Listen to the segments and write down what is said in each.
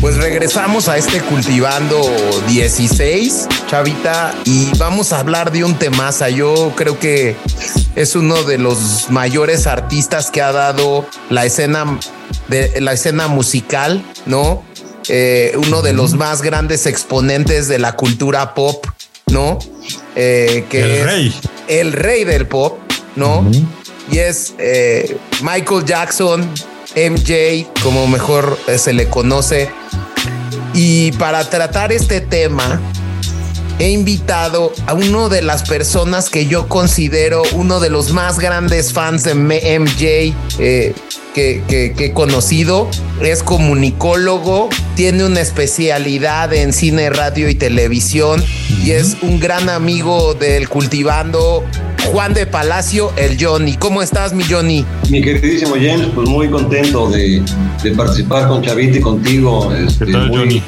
Pues regresamos a este cultivando 16, Chavita, y vamos a hablar de un temaza. Yo creo que es uno de los mayores artistas que ha dado la escena de la escena musical, ¿no? Eh, uno de los más grandes exponentes de la cultura pop, ¿no? Eh, que El es rey. el rey del pop, ¿no? Y es eh, Michael Jackson, MJ, como mejor eh, se le conoce. Y para tratar este tema, he invitado a uno de las personas que yo considero uno de los más grandes fans de MJ eh, que, que- que he conocido. Es comunicólogo, tiene una especialidad en cine, radio y televisión y es un gran amigo del cultivando Juan de Palacio, el Johnny. ¿Cómo estás, mi Johnny? Mi queridísimo James, pues muy contento de, de participar con Chavita y contigo. este, ¿Qué tal, muy- Johnny?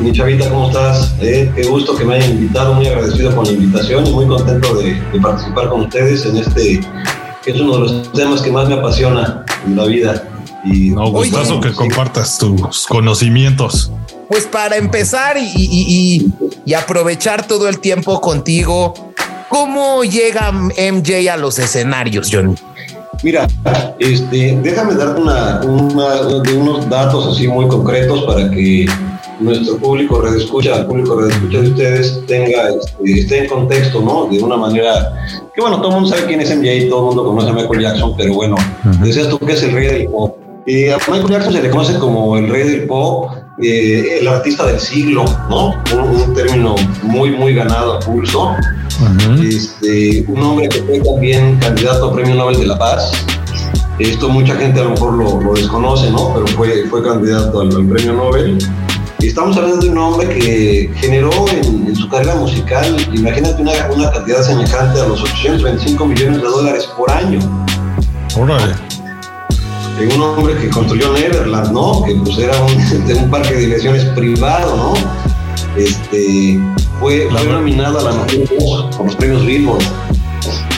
Mi Chavita, ¿cómo estás? Eh, qué gusto que me hayan invitado, muy agradecido con la invitación y muy contento de, de participar con ustedes en este, que es uno de los temas que más me apasiona en la vida. Y No, gustazo Oye. que compartas tus conocimientos. Pues para empezar y, y- y- y aprovechar todo el tiempo contigo, ¿cómo llega MJ a los escenarios, Johnny? Mira, este, déjame darte una, una- de unos datos así muy concretos para que nuestro público redescucha, el público redescucha de ustedes tenga, este, esté en contexto, ¿no? De una manera que bueno, todo el mundo sabe quién es MJ, todo el mundo conoce a Michael Jackson, pero bueno, decías tú que es el rey del pop. Eh, a Michael Jackson se le conoce como el rey del pop, eh, el artista del siglo, ¿no? Un, un término muy, muy ganado a pulso este, un hombre que fue también candidato a Premio Nobel de la Paz. Esto mucha gente a lo mejor lo, lo desconoce, ¿no? Pero fue, fue candidato al, al Premio Nobel. Y estamos hablando de un hombre que generó en, en su carrera musical, imagínate una, una cantidad semejante a los 825 millones de dólares por año. Órale. Un hombre que construyó Neverland, ¿no? Que pues era un, parque de diversiones privado, ¿no? Este, fue, fue nominado a la mejor voz por los premios Billboard.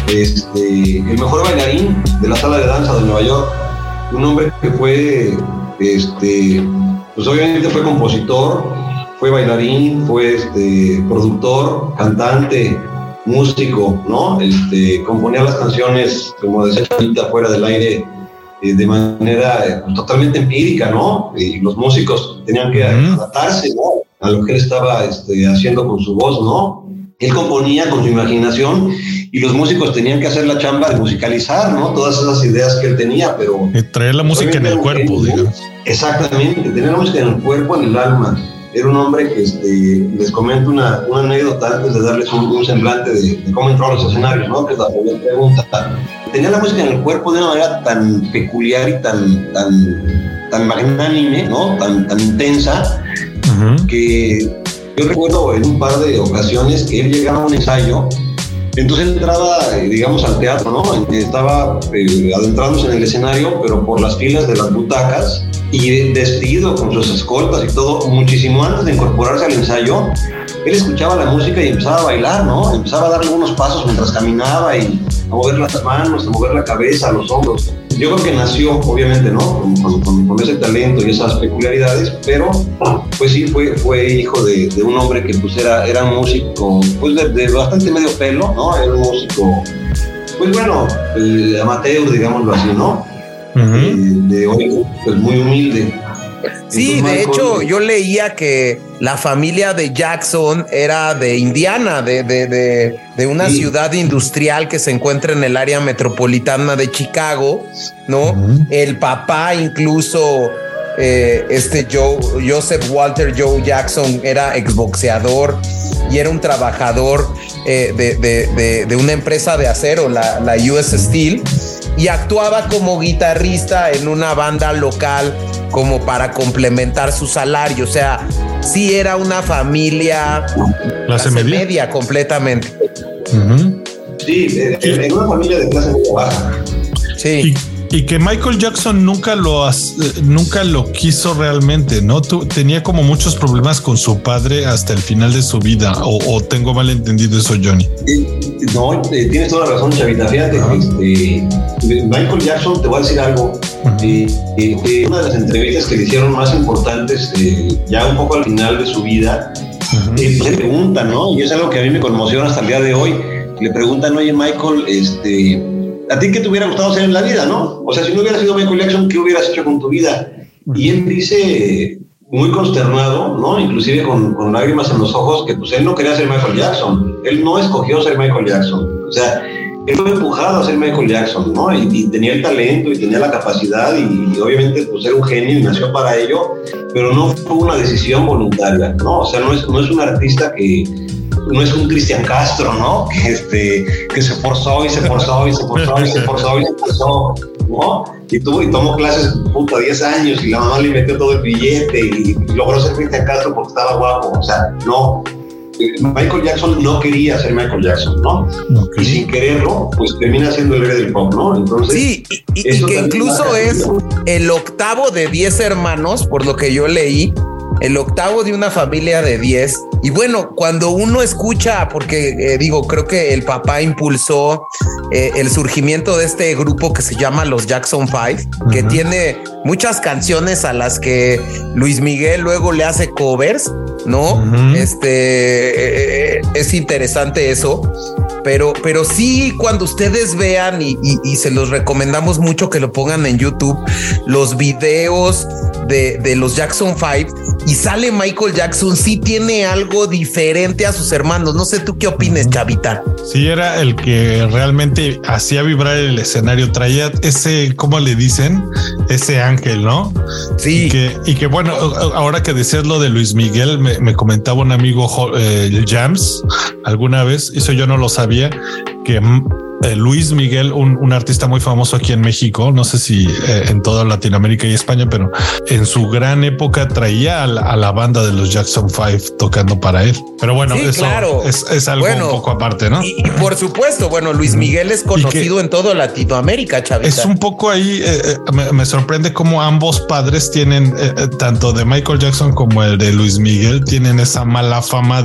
Este, el mejor bailarín de la sala de danza de Nueva York. Un hombre que fue, este, pues obviamente fue compositor, fue bailarín, fue este, productor, cantante, músico, ¿no? Este, componía las canciones, como decía ahorita, fuera del aire, eh, de manera eh, totalmente empírica, ¿no? Y los músicos tenían que adaptarse, ¿no? A lo que él estaba este, haciendo con su voz, ¿no? Él componía con su imaginación y los músicos tenían que hacer la chamba de musicalizar, ¿no? Todas esas ideas que él tenía, pero Y traer la música en el cuerpo, digamos. Exactamente, tener la música en el cuerpo, en el alma. Era un hombre que, este, les comento una, una anécdota antes de darles un, un semblante de, de cómo entró a los escenarios, ¿no? Que es la primera pregunta. Tenía la música en el cuerpo de una manera tan peculiar y tan, tan, tan magnánime, ¿no? Tan, tan intensa, Ujú. que yo recuerdo en un par de ocasiones que él llegaba a un ensayo, entonces entraba, eh, digamos, al teatro, ¿no? Estaba eh, adentrándose en el escenario, pero por las filas de las butacas y vestido con sus escoltas y todo, muchísimo antes de incorporarse al ensayo, él escuchaba la música y empezaba a bailar, ¿no? Empezaba a dar algunos pasos mientras caminaba y a mover las manos, a mover la cabeza, los hombros. Yo creo que nació, obviamente, ¿no? Con, con- con- con ese talento y esas peculiaridades, pero pues sí, fue, fue hijo de, de un hombre que pues era, era un músico, pues de, de bastante medio pelo, ¿no? Era un músico, pues bueno, eh, amateur, digámoslo así, ¿no? Eh, de hoy, pues muy humilde. Sí, de hecho, yo leía que la familia de Jackson era de Indiana, de, de, de, de una Sí. ciudad industrial que se encuentra en el área metropolitana de Chicago, ¿no? El papá incluso, eh, este Joe, Joseph Walter Joe Jackson era exboxeador y era un trabajador eh, de, de- de- de una empresa de acero, la, la US Steel, y actuaba como guitarrista en una banda local como para complementar su salario. O sea, sí era una familia Clase media. completamente. Ujú. Sí, eh, en una familia de clase media baja. Sí. y que Michael Jackson nunca lo nunca lo quiso realmente, ¿no? tenía como muchos problemas con su padre hasta el final de su vida, o, tengo mal entendido eso, Johnny. no, eh, tienes toda la razón, Chavita. Fíjate, este, Michael Jackson, te voy a decir algo. Eh, eh, una de las entrevistas que le hicieron más importantes, ya un poco al final de su vida, le preguntan, ¿no? Y es algo que a mí me conmociona hasta el día de hoy. Le preguntan, oye, Michael, este ¿a ti qué te hubiera gustado hacer en la vida, no? O sea, si no hubiera sido Michael Jackson, ¿qué hubieras hecho con tu vida? Y él dice, muy consternado, ¿no? Inclusive con, con, lágrimas en los ojos, que pues él no quería ser Michael Jackson. Él no escogió ser Michael Jackson. O sea, él fue empujado a ser Michael Jackson, ¿no? Y, tenía el talento y tenía la capacidad y, obviamente pues era un genio y nació para ello, pero no fue una decisión voluntaria, ¿no? O sea, no es, no es un artista que, no es un Cristian Castro, ¿no? Que, este, que se forzó y se forzó y se forzó y se forzó y se forzó, ¿no? Y tuvo y tomó clases puta 10 años y la mamá le metió todo el billete y, logró ser Cristian Castro porque estaba guapo, o sea, no. Michael Jackson no quería ser Michael Jackson, ¿no? Y sin quererlo, pues termina siendo el rey del pop, ¿no? Entonces. Sí, y, que incluso es el octavo de 10 hermanos, por lo que yo leí, el octavo de una familia de 10. Y bueno, cuando uno escucha, porque eh, digo, creo que el papá impulsó eh, el surgimiento de este grupo que se llama los Jackson Five, que tiene muchas canciones a las que Luis Miguel luego le hace covers, ¿no? Este eh, es interesante eso. Pero, pero sí, cuando ustedes vean y, y, se los recomendamos mucho que lo pongan en YouTube, los videos de, de los Jackson Five y sale Michael Jackson, sí tiene algo diferente a sus hermanos. No sé tú qué opines, Chavita. Sí, era el que realmente hacía vibrar el escenario, traía ese, ¿cómo le dicen? Ese ángel, ¿no? Sí. Y que, y que bueno, ahora que decías lo de Luis Miguel, me, comentaba un amigo eh, Jams alguna vez, eso yo no lo sabía, que eh, Luis Miguel, un, artista muy famoso aquí en México, no sé si eh, en toda Latinoamérica y España, pero en su gran época traía a la, banda de los Jackson Five tocando para él. Pero bueno, eso es, algo un poco aparte, ¿no? Y, por supuesto, bueno, Luis Miguel es conocido en toda Latinoamérica, Chavita. Es un poco ahí, eh, me, sorprende cómo ambos padres tienen, tanto de Michael Jackson como el de Luis Miguel, tienen esa mala fama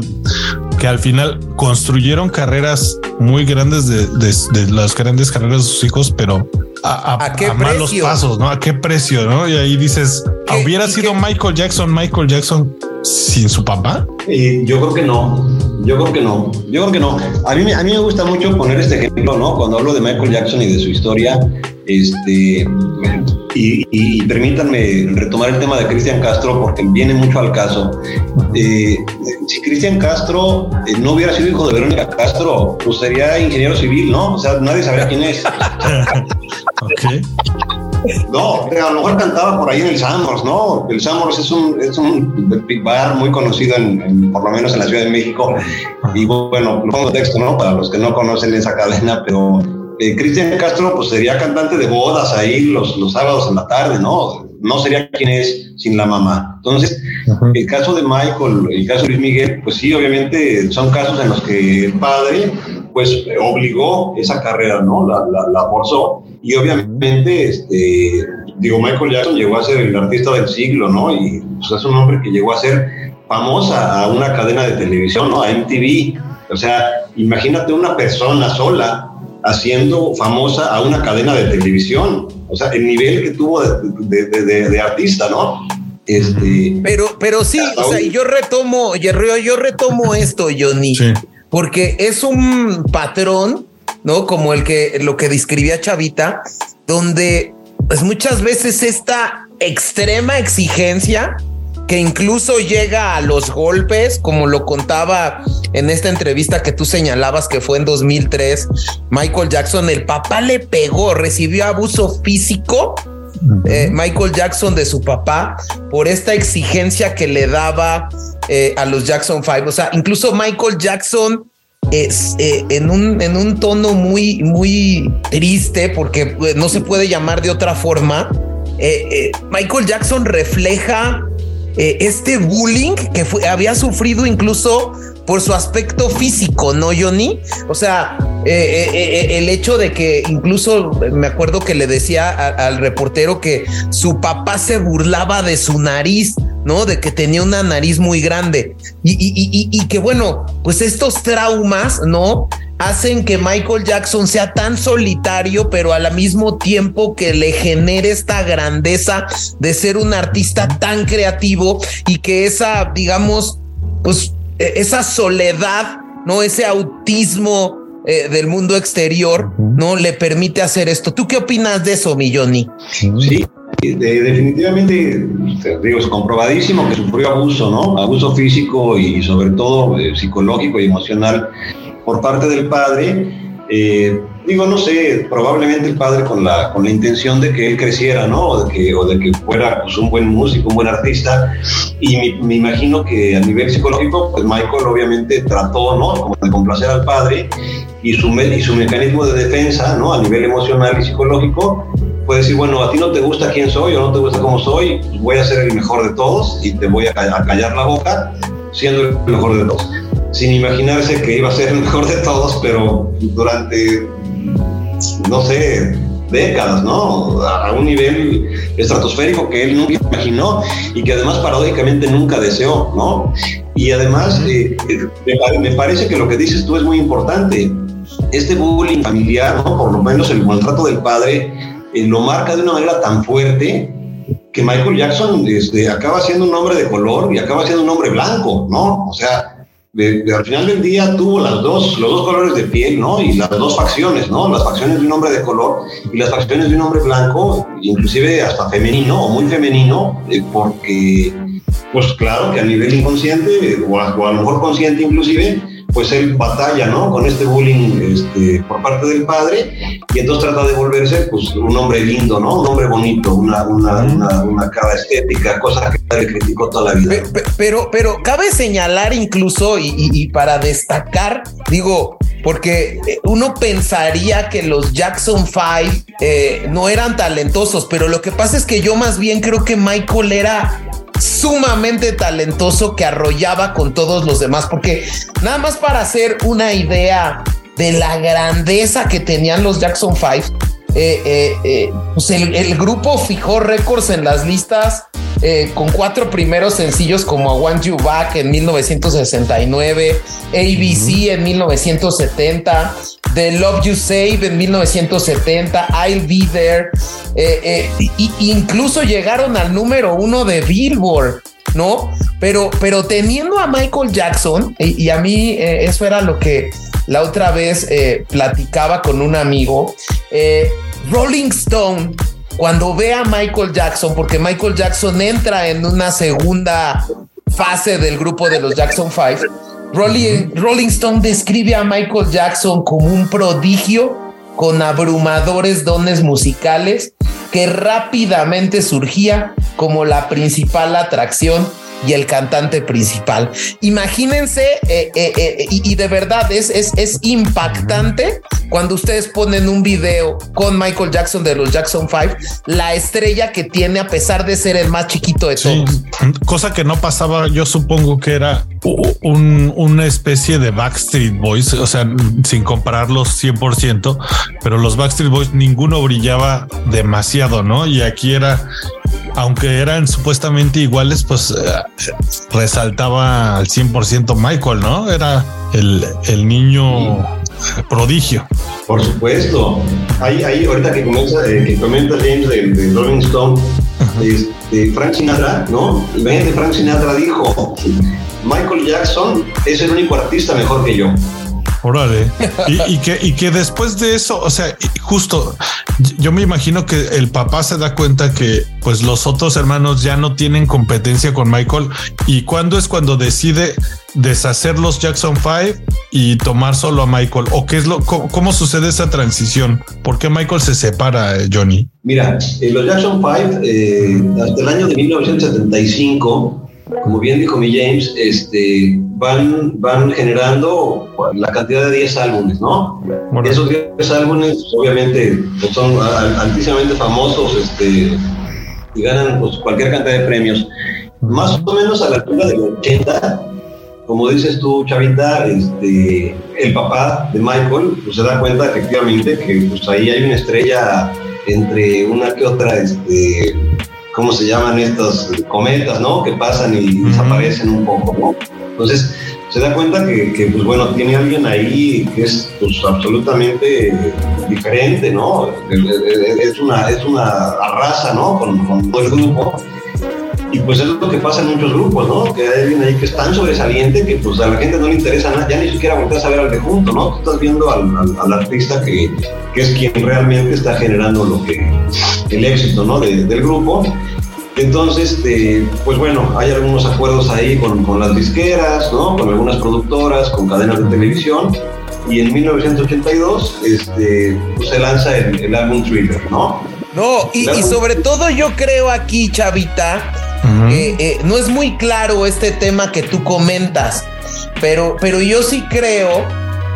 que al final construyeron carreras muy grandes de, de, las grandes carreras de sus hijos, pero a, qué malos pasos, ¿no? ¿A qué precio, no? Y ahí dices, ¿hubiera sido Michael Jackson, Michael Jackson sin su papá? Eh, yo creo que no. Yo creo que no. Yo creo que no. A mí, a mí me gusta mucho poner este ejemplo, ¿no? Cuando hablo de Michael Jackson y de su historia, este, y, permítanme retomar el tema de Cristian Castro porque viene mucho al caso. Eh, si Cristian Castro eh, no hubiera sido hijo de Verónica Castro, pues sería ingeniero civil, ¿no? O sea, nadie sabría quién es. No, a lo mejor cantaba por ahí en el Sambors, ¿no? El Sambors es un, es un bar muy conocido, en, por lo menos en la Ciudad de México. Y bueno, lo pongo texto, ¿no? Para los que no conocen esa cadena, pero eh, Cristian Castro pues sería cantante de bodas ahí los, los sábados en la tarde, ¿no? No sería quien es sin la mamá. Entonces, el caso de Michael, el caso de Luis Miguel, pues sí, obviamente son casos en los que el padre pues obligó esa carrera, ¿no? La, la, forzó. Y obviamente, este, digo, Michael Jackson llegó a ser el artista del siglo, ¿no? Y pues, es un hombre que llegó a ser famosa a una cadena de televisión, ¿no? A MTV. O sea, imagínate una persona sola haciendo famosa a una cadena de televisión. O sea, el nivel que tuvo de, de, artista, ¿no? Este, pero, pero sí, o sea, yo retomo, yo, yo retomo esto, Johnny, porque es un patrón, ¿no? Como el que lo que describía Chavita, donde pues muchas veces esta extrema exigencia que incluso llega a los golpes, como lo contaba en esta entrevista que tú señalabas que fue en 2003, Michael Jackson, el papá le pegó, recibió abuso físico. Eh, Michael Jackson de su papá por esta exigencia que le daba eh, a los Jackson Five. O sea, incluso Michael Jackson es eh, en, un, en un tono muy, muy triste, porque no se puede llamar de otra forma. Michael Jackson refleja eh, este bullying que había sufrido incluso por su aspecto físico, ¿no, Johnny? O sea, eh, eh, el hecho de que incluso me acuerdo que le decía al reportero que su papá se burlaba de su nariz, ¿no? De que tenía una nariz muy grande y que bueno, pues estos traumas, ¿no? Hacen que Michael Jackson sea tan solitario, pero al mismo tiempo que le genere esta grandeza de ser un artista tan creativo y que esa, digamos, pues e, esa soledad, ¿no? Ese autismo eh, del mundo exterior, ¿no? Le permite hacer esto. ¿Tú qué opinas de eso, Milloni? Sí, definitivamente, digo, es comprobadísimo que sufrió abuso, ¿no? Abuso físico y sobre todo eh, psicológico y emocional por parte del padre. Eh, digo, no sé, probablemente el padre con la, con la intención de que él creciera, ¿no? O de que, o de que fuera pues, un buen músico, un buen artista. Y me, imagino que a nivel psicológico, pues Michael obviamente trató, ¿no? Como de complacer al padre y su, y su mecanismo de defensa, ¿no? A nivel emocional y psicológico, puede decir, bueno, a ti no te gusta quién soy o no te gusta cómo soy, pues voy a ser el mejor de todos y te voy a callar la boca siendo el mejor de todos sin imaginarse que iba a ser el mejor de todos, pero durante, no sé, décadas, ¿no? A un nivel estratosférico que él nunca imaginó y que además paradójicamente nunca deseó, ¿no? Y además, eh, me parece que lo que dices tú es muy importante. Este bullying familiar, ¿no? Por lo menos el maltrato del padre, eh, lo marca de una manera tan fuerte que Michael Jackson este, acaba siendo un hombre de color y acaba siendo un hombre blanco, ¿no? O sea, al final del día tuvo las dos, los dos colores de piel, ¿no? Y las dos facciones, ¿no? Las facciones de un hombre de color y las facciones de un hombre blanco, inclusive hasta femenino o muy femenino, eh, porque, pues claro que a nivel inconsciente, o a lo mejor consciente inclusive, pues él batalla, ¿no? Con este bullying este, por parte del padre y entonces trata de volverse, pues, un hombre lindo, ¿no? Un hombre bonito, una, una, una, cara estética, cosa que le criticó toda la vida. Pero, pero, cabe señalar incluso y, para destacar, digo, porque eh, uno pensaría que los Jackson Five eh, no eran talentosos, pero lo que pasa es que yo más bien creo que Michael era sumamente talentoso que arrollaba con todos los demás, porque nada más para hacer una idea de la grandeza que tenían los Jackson Five, eh, pues el, grupo fijó récords en las listas con cuatro primeros sencillos como I Want You Back en 1969, ABC en 1970, The Love You Save en 1970, I'll Be There, incluso llegaron al número uno de Billboard. ¿no? Pero, pero teniendo a Michael Jackson, y, a mí eso era lo que la otra vez eh, platicaba con un amigo. Eh, Rolling Stone, cuando ve a Michael Jackson, porque Michael Jackson entra en una segunda fase del grupo de los Jackson Five, Rolling, Rolling Stone describe a Michael Jackson como un prodigio con abrumadores dones musicales que rápidamente surgía como la principal atracción y el cantante principal. Imagínense, eh, eh, eh, y, de verdad es, es, es, impactante cuando ustedes ponen un video con Michael Jackson de los Jackson Five, la estrella que tiene a pesar de ser el más chiquito de todos. Cosa que no pasaba, yo supongo que era un, una especie de Backstreet Boys, o sea, sin compararlos 100%, pero los Backstreet Boys ninguno brillaba demasiado, ¿no? Y aquí era aunque eran supuestamente iguales, pues eh, resaltaba al 100% Michael, ¿no? Era el, el niño prodigio. Por supuesto. Ahí, ahí ahorita que, comienza, eh, que comenta James de, Rolling Stone, de, Frank Sinatra, ¿no? Imagínate, Frank Sinatra dijo, Michael Jackson es el único artista mejor que yo. Órale. Y, que, después de eso, o sea, justo yo me imagino que el papá se da cuenta que pues los otros hermanos ya no tienen competencia con Michael. ¿Y cuándo es cuando decide deshacer los Jackson Five y tomar solo a Michael? ¿O qué es lo, cómo, sucede esa transición? ¿Por qué Michael se separa, Johnny? Mira, eh, los Jackson Five, eh, hasta el año de 1975, como bien dijo mi James, este, van, van generando la cantidad de 10 álbumes, ¿no? Esos 10 álbumes, obviamente, pues, son altísimamente famosos este, y ganan pues, cualquier cantidad de premios. Más o menos a la altura del 80, como dices tú, Chavita, este, el papá de Michael pues, se da cuenta efectivamente que pues, ahí hay una estrella entre una que otra, este, ¿cómo se llaman estos cometas, no? Que pasan y desaparecen un poco, ¿no? Entonces, se da cuenta que, pues bueno, tiene alguien ahí que es pues, absolutamente diferente, ¿no? Es una, es una raza, ¿no? Con, con todo el grupo. Y pues es lo que pasa en muchos grupos, ¿no? Que hay alguien ahí que es tan sobresaliente que pues a la gente no le interesa nada, ya ni siquiera volteas a ver al de junto, ¿no? Tú estás viendo al, al, artista que, que, es quien realmente está generando lo que, el éxito, ¿no? del grupo. Entonces, este, pues bueno, hay algunos acuerdos ahí con, con, las disqueras, ¿no? Con algunas productoras, con cadenas de televisión. Y en 1982 este, pues se lanza el, álbum Thriller, ¿no? No, y, sobre todo yo creo aquí, Chavita, eh, no es muy claro este tema que tú comentas, pero, pero yo sí creo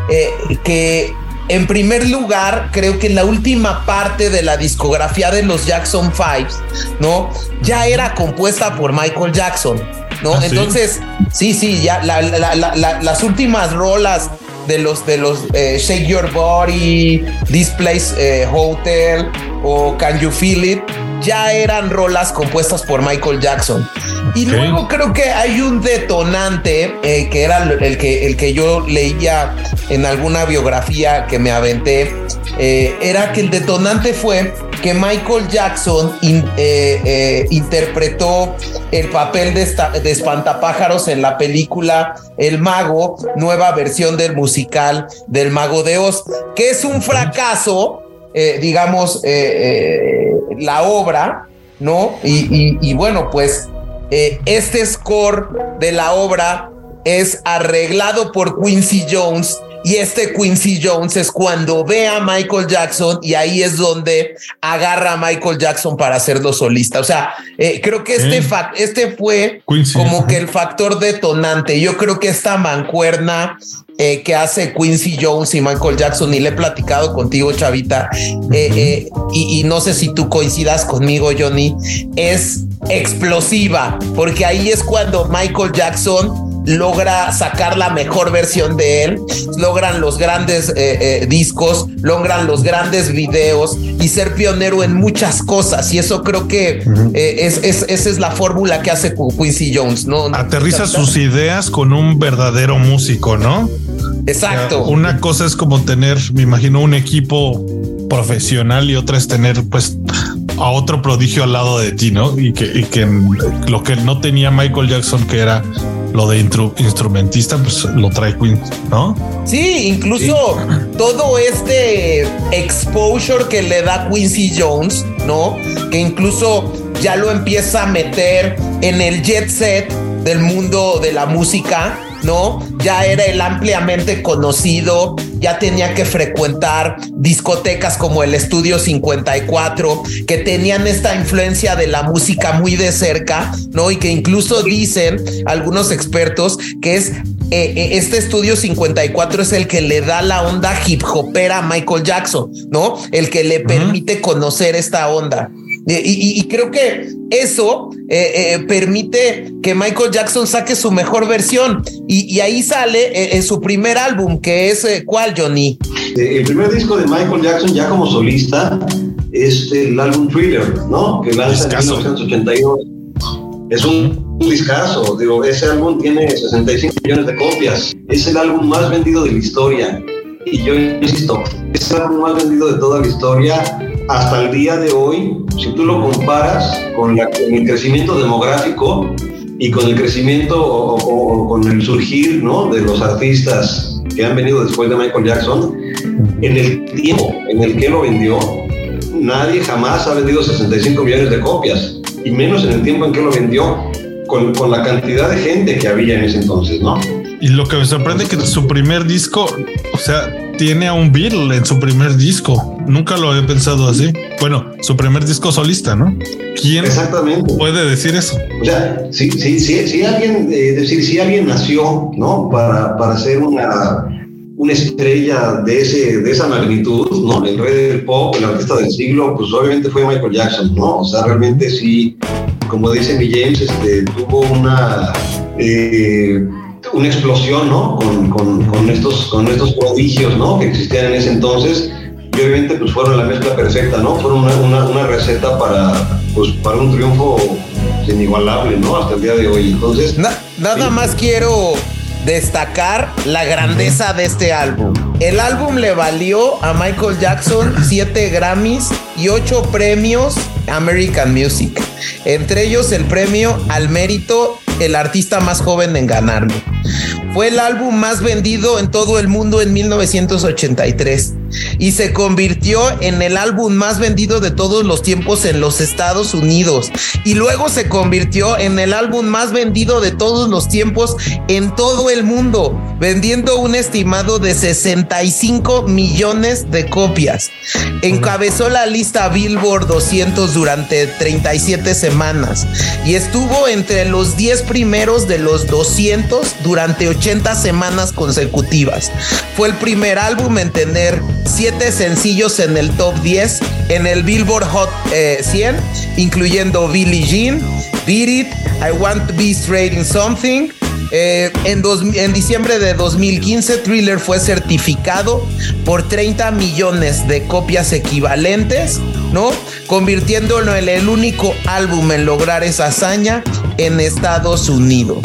eh, que en primer lugar, creo que la última parte de la discografía de los Jackson Fives, ¿no? Ya era compuesta por Michael Jackson, ¿no? ¿Ah, Entonces, sí, sí, ya las últimas rolas de los de los eh, Shake Your Body, This Place eh, Hotel o Can You Feel It ya eran rolas compuestas por Michael Jackson. Y luego creo que hay un detonante eh, que era el que, el que yo leía en alguna biografía que me aventé. Eh, era que el detonante fue que Michael Jackson eh, interpretó el papel de, de, espantapájaros en la película El Mago, nueva versión del musical del Mago de Oz, que es un fracaso eh, digamos, eh, eh, la obra, ¿no? Y, bueno, pues este score de la obra es arreglado por Quincy Jones y este Quincy Jones es cuando ve a Michael Jackson y ahí es donde agarra a Michael Jackson para hacerlo solista. O sea, creo que este, este fue como que el factor detonante. Yo creo que esta mancuerna eh, que hace Quincy Jones y Michael Jackson, y le he platicado contigo, Chavita, eh, eh, y, no sé si tú coincidas conmigo, Johnny, es explosiva, porque ahí es cuando Michael Jackson logra sacar la mejor versión de él, logran los grandes discos, logran los grandes videos y ser pionero en muchas cosas. Y eso creo que es, esa es la fórmula que hace Quincy Jones, ¿no? Aterriza sus ideas con un verdadero músico, ¿no? Exacto. una cosa es como tener, me imagino, un equipo profesional y otra es tener, pues, a otro prodigio al lado de ti, ¿no? Y que, y que lo que no tenía Michael Jackson, que era lo de instrumentista, pues lo trae Queen, ¿no? Sí, incluso todo este exposure que le da Quincy Jones, ¿no? Que incluso ya lo empieza a meter en el jet set del mundo de la música, ¿no? Ya era el ampliamente conocido, ya tenía que frecuentar discotecas como el Estudio 54, que tenían esta influencia de la música muy de cerca, ¿no? Y que incluso dicen algunos expertos que es eh, eh, este estudio 54 es el que le da la onda hip hopera a Michael Jackson, ¿no? El que le permite conocer esta onda. Y, creo que eso eh, permite que Michael Jackson saque su mejor versión. Y, ahí sale en su primer álbum, que es ¿cuál, Johnny? El primer disco de Michael Jackson ya como solista es el álbum Thriller, ¿no? Que lanza en 1982. Es un un discazo. Digo, ese álbum tiene 65 millones de copias. Es el álbum más vendido de la historia. Y yo insisto, es el álbum más vendido de toda la historia hasta el día de hoy. Si tú lo comparas con, el crecimiento demográfico y con el crecimiento o, con el surgir ¿no? de los artistas que han venido después de Michael Jackson, en el tiempo en el que lo vendió, nadie jamás ha vendido 65 millones de copias, y menos en el tiempo en que lo vendió con, con, la cantidad de gente que había en ese entonces, ¿no? Y lo que me sorprende es que su primer disco, o sea, tiene a un Beatle en su primer disco. Nunca lo había pensado así. Bueno, su primer disco solista, ¿no? ¿Quién Exactamente. puede decir eso? O sea, si, si, si, si alguien, eh, decir, si alguien nació, ¿no? Para, para ser una, una estrella de, ese, de esa magnitud, ¿no? El rey del pop, el artista del siglo, pues obviamente fue Michael Jackson, ¿no? O sea, realmente sí como dice mi James, este, tuvo una... Eh, una explosión, ¿no? Con, con, estos, con estos prodigios, ¿no? Que existían en ese entonces. Y obviamente, pues fueron la mezcla perfecta, ¿no? Fueron una, una, receta para, pues, para un triunfo inigualable, ¿no? Hasta el día de hoy. Entonces. nada más quiero destacar la grandeza de este álbum. El álbum le valió a Michael Jackson siete Grammys y ocho premios American Music, entre ellos el premio al mérito el artista más joven en ganarlo. Fue el álbum más vendido en todo el mundo en 1983 y se convirtió en el álbum más vendido de todos los tiempos en los Estados Unidos y luego se convirtió en el álbum más vendido de todos los tiempos en todo el mundo, vendiendo un estimado de 65 millones de copias. Encabezó la lista Billboard 200 durante 37 semanas y estuvo entre los 10 primeros de los 200 durante 80 semanas consecutivas. Fue el primer álbum en tener 7 sencillos en el top 10 en el Billboard Hot 100, eh, incluyendo Billie Jean, Beat It, I Want to Be Straight in Something. Eh, en, en, diciembre de 2015, Thriller fue certificado por 30 millones de copias equivalentes, ¿no? Convirtiéndolo en el único álbum en lograr esa hazaña en Estados Unidos.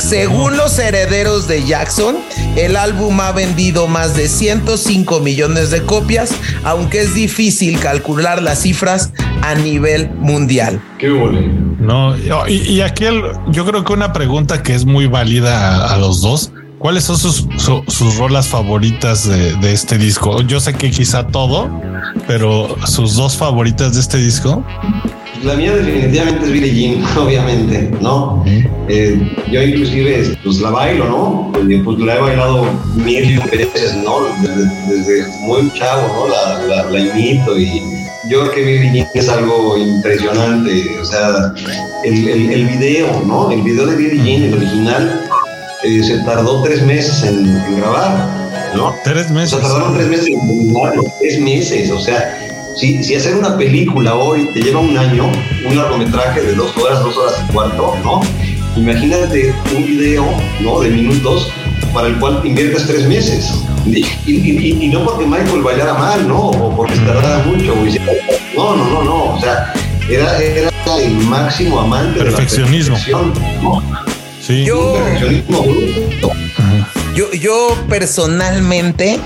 Según los herederos de Jackson, el álbum ha vendido más de 105 millones de copias, aunque es difícil calcular las cifras a nivel mundial. Qué No, y, aquí yo creo que una pregunta que es muy válida a, los dos. ¿Cuáles son sus, rolas favoritas de, de, este disco? Yo sé que quizá todo, pero sus dos favoritas de este disco. La mía definitivamente es Billie Jean, obviamente, ¿no? Eh, yo inclusive pues la bailo, ¿no? Pues la he bailado mil veces, ¿no? Desde, muy chavo, ¿no? La, la, imito y yo creo que Billie Jean es algo impresionante, o sea, el, el, el video, ¿no? El video de Billie Jean, el original, eh, se tardó tres meses en, en, grabar, ¿no? Tres meses. O sea, tardaron tres meses en grabarlo, tres meses, o sea si, si hacer una película hoy te lleva un año, un largometraje de dos horas, dos horas y cuarto, ¿no? Imagínate un video, ¿no? De minutos para el cual inviertes tres meses. Y, no porque Michael bailara mal, ¿no? O porque se tardara mucho. no, no, no, no. O sea, era, era el máximo amante perfeccionismo. de la perfección, Sí. Yo, yo, yo personalmente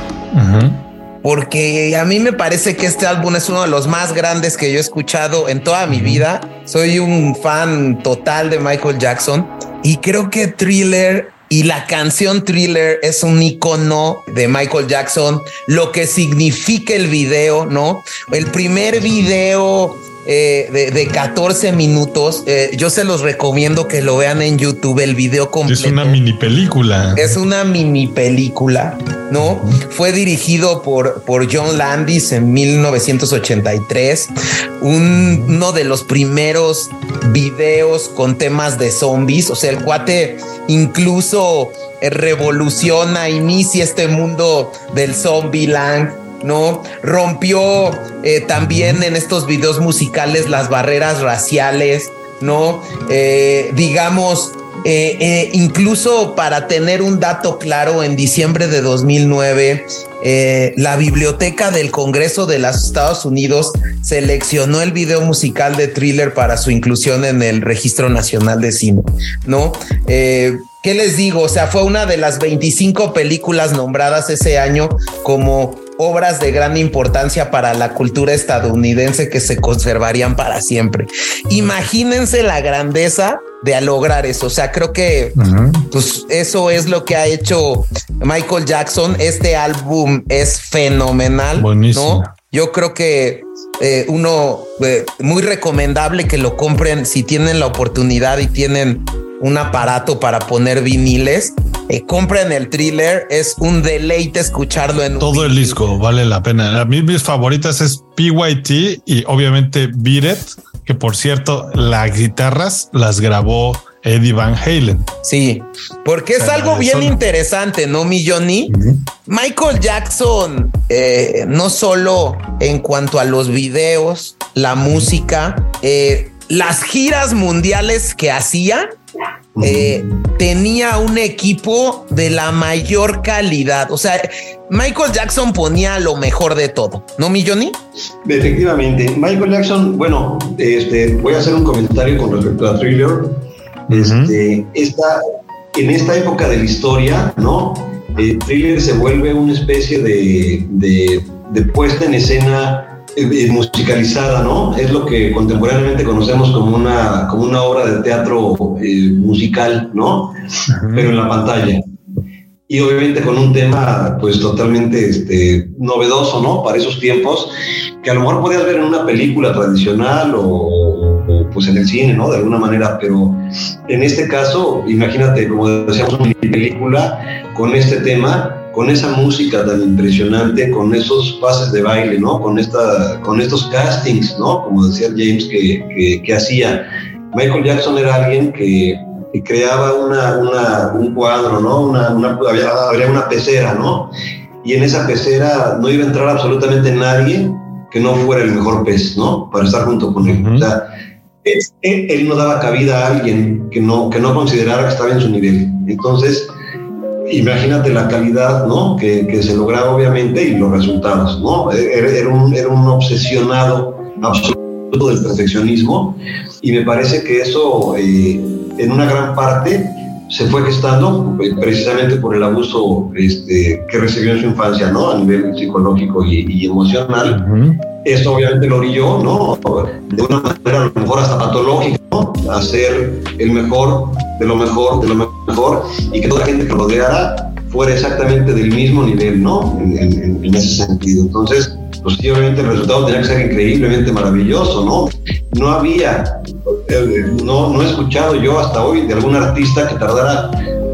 porque a mí me parece que este álbum es uno de los más grandes que yo he escuchado en toda mi vida. Soy un fan total de Michael Jackson y creo que Thriller y la canción Thriller es un icono de Michael Jackson, lo que significa el video, ¿no? El primer video eh, de, 14 minutos. Eh, yo se los recomiendo que lo vean en YouTube, el video completo. Es una mini película. Es una mini película, ¿no? Fue dirigido por, por John Landis en 1983. uno de los primeros videos con temas de zombies. O sea, el cuate incluso revoluciona, inicia este mundo del zombie land ¿no? Rompió eh, también en estos videos musicales las barreras raciales, ¿no? Eh, digamos, eh, incluso para tener un dato claro, en diciembre de 2009, la Biblioteca del Congreso de los Estados Unidos seleccionó el video musical de Thriller para su inclusión en el Registro Nacional de Cine, ¿no? ¿Qué les digo? O sea, fue una de las 25 películas nombradas ese año como obras de gran importancia para la cultura estadounidense que se conservarían para siempre. Imagínense la grandeza de lograr eso. O sea, creo que pues, eso es lo que ha hecho Michael Jackson. Este álbum es fenomenal. Buenísimo. Yo creo que eh, uno eh, muy recomendable que lo compren si tienen la oportunidad y tienen un aparato para poner viniles, eh, compren el thriller. Es un deleite escucharlo en todo el disco. Vale la pena. A mí mis favoritas es PYT y obviamente Beat que por cierto, las guitarras las grabó Eddie Van Halen. Sí, porque es algo bien interesante, ¿no, mi Johnny? Michael Jackson, eh, no solo en cuanto a los videos, la música, eh, las giras mundiales que hacía, eh, tenía un equipo de la mayor calidad. O sea, Michael Jackson ponía lo mejor de todo, ¿no, mi Johnny? Efectivamente, Michael Jackson, bueno, este, voy a hacer un comentario con respecto a Thriller. Este, esta, en esta época de la historia, ¿no? Eh, Thriller se vuelve una especie de, de puesta en escena musicalizada, ¿no? Es lo que contemporáneamente conocemos como una, como una obra de teatro eh, musical, ¿no? Pero en la pantalla. Y obviamente con un tema pues totalmente este, novedoso, ¿no? Para esos tiempos, que a lo mejor podías ver en una película tradicional o, o pues en el cine, ¿no? De alguna manera, pero en este caso, imagínate, como decíamos, una película con este tema con esa música tan impresionante, con esos pases de baile, ¿no? Con, esta, con estos castings, ¿no? Como decía James que, que, hacía. Michael Jackson era alguien que, creaba una, una, un cuadro, ¿no? Una, una, había, una pecera, ¿no? Y en esa pecera no iba a entrar absolutamente nadie que no fuera el mejor pez, ¿no? Para estar junto con él. O sea, él, él, no daba cabida a alguien que no, que no considerara que estaba en su nivel. Entonces, imagínate la calidad ¿no? que, que, se lograba obviamente y los resultados. ¿no? Era, un, era un obsesionado absoluto del perfeccionismo y me parece que eso eh, en una gran parte se fue gestando eh, precisamente por el abuso este, que recibió en su infancia, ¿no? A nivel psicológico y, emocional. Esto obviamente lo orilló, ¿no? De una manera a lo mejor hasta patológica, ¿no? A ser el mejor, de lo mejor, de lo mejor, y que toda la gente que rodeara fuera exactamente del mismo nivel, ¿no? En, ese sentido. Entonces, pues sí, obviamente el resultado tenía que ser increíblemente maravilloso, ¿no? No había, eh, no, no he escuchado yo hasta hoy de algún artista que tardara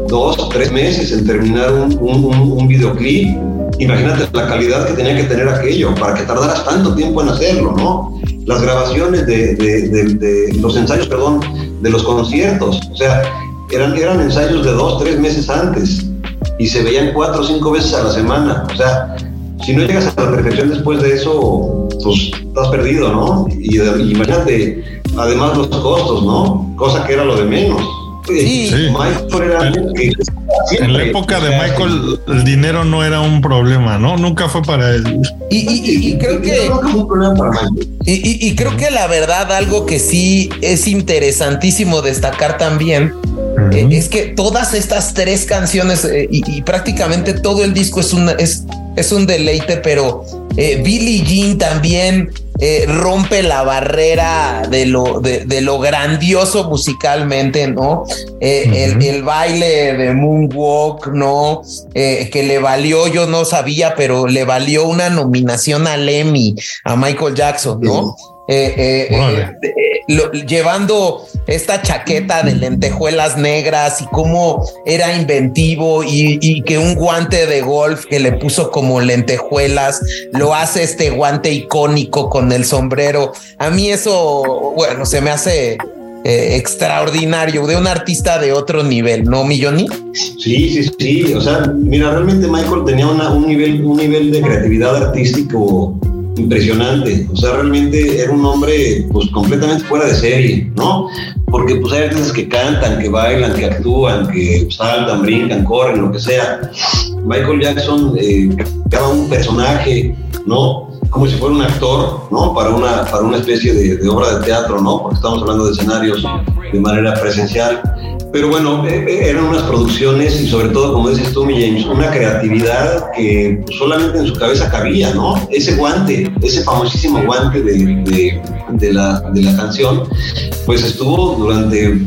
dos tres meses en terminar un, un, un videoclip imagínate la calidad que tenía que tener aquello para que tardaras tanto tiempo en hacerlo, ¿no? Las grabaciones de, los ensayos, perdón, de los conciertos, o sea, eran, eran ensayos de dos, tres meses antes y se veían cuatro o cinco veces a la semana, o sea, si no llegas a la perfección después de eso, pues estás perdido, ¿no? Y, y imagínate, además los costos, ¿no? Cosa que era lo de menos. Sí, en, la época de Michael el dinero no era un problema, ¿no? Nunca fue para él. Y, creo que y, creo que la verdad algo que sí es interesantísimo destacar también eh, es que todas estas tres canciones eh, y, prácticamente todo el disco es un es, es un deleite, pero eh, Billie Jean también eh, rompe la barrera de lo, de, lo grandioso musicalmente, ¿no? El, baile de Moonwalk, ¿no? Que le valió, yo no sabía, pero le valió una nominación al Emmy a Michael Jackson, ¿no? Llevando esta chaqueta de lentejuelas negras y cómo era inventivo y, que un guante de golf que le puso como lentejuelas lo hace este guante icónico con el sombrero. A mí eso, bueno, se me hace eh, extraordinario de un artista de otro nivel, ¿no, Milloni? Sí, sí, sí. O sea, mira, realmente Michael tenía un nivel, un nivel de creatividad artístico impresionante. O sea, realmente era un hombre pues completamente fuera de serie, ¿no? Porque pues hay artistas que cantan, que bailan, que actúan, que saltan, brincan, corren, lo que sea. Michael Jackson eh, creaba un personaje, ¿no? Como si fuera un actor, ¿no? Para una, para una especie de, de obra de teatro, ¿no? Porque estamos hablando de escenarios de manera presencial. Pero bueno, eh, eh, eran unas producciones y sobre todo, como dices tú, mi James, una creatividad que solamente en su cabeza cabía, ¿no? Ese guante, ese famosísimo guante de, de, la, de la canción, pues estuvo durante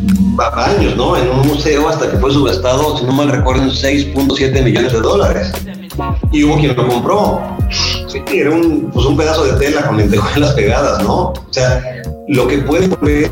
años, ¿no? En un museo hasta que fue subastado, si no mal recuerdo, en 6.7 millones de dólares. Y hubo quien lo compró. Sí, era un, pues un pedazo de tela con lentejuelas pegadas, ¿no? O sea, lo que puede volver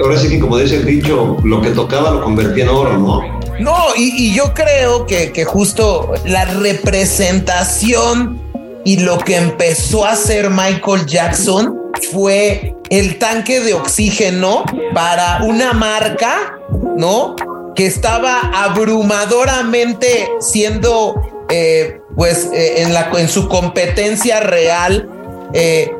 ahora sí que como dice el dicho, lo que tocaba lo convertía en oro, ¿no? No, y, yo creo que, que, justo la representación y lo que empezó a hacer Michael Jackson fue el tanque de oxígeno para una marca, ¿no? Que estaba abrumadoramente siendo, eh, pues, eh, en, la, en su competencia real, eh,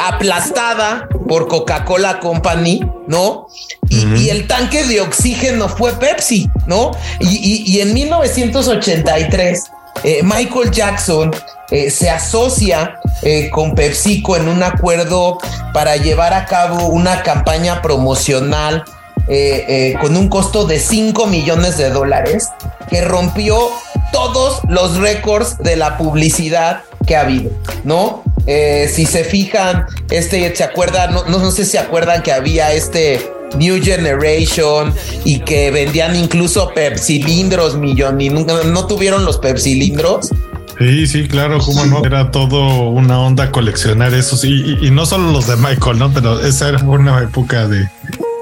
aplastada por Coca-Cola Company, ¿no? Y, el tanque de oxígeno fue Pepsi, ¿no? Y, en 1983, eh, Michael Jackson eh, se asocia eh, con PepsiCo en un acuerdo para llevar a cabo una campaña promocional con un costo de 5 millones de dólares que rompió todos los récords de la publicidad que ha habido, ¿no? Eh, si se fijan, este, ¿se acuerdan? No, no, sé si se acuerdan que había este New Generation y que vendían incluso pepsilindros, millón, y nunca, no tuvieron los pepsilindros. Sí, sí, claro, cómo no. Era todo una onda coleccionar esos y, y, no solo los de Michael, ¿no? Pero esa era una época de,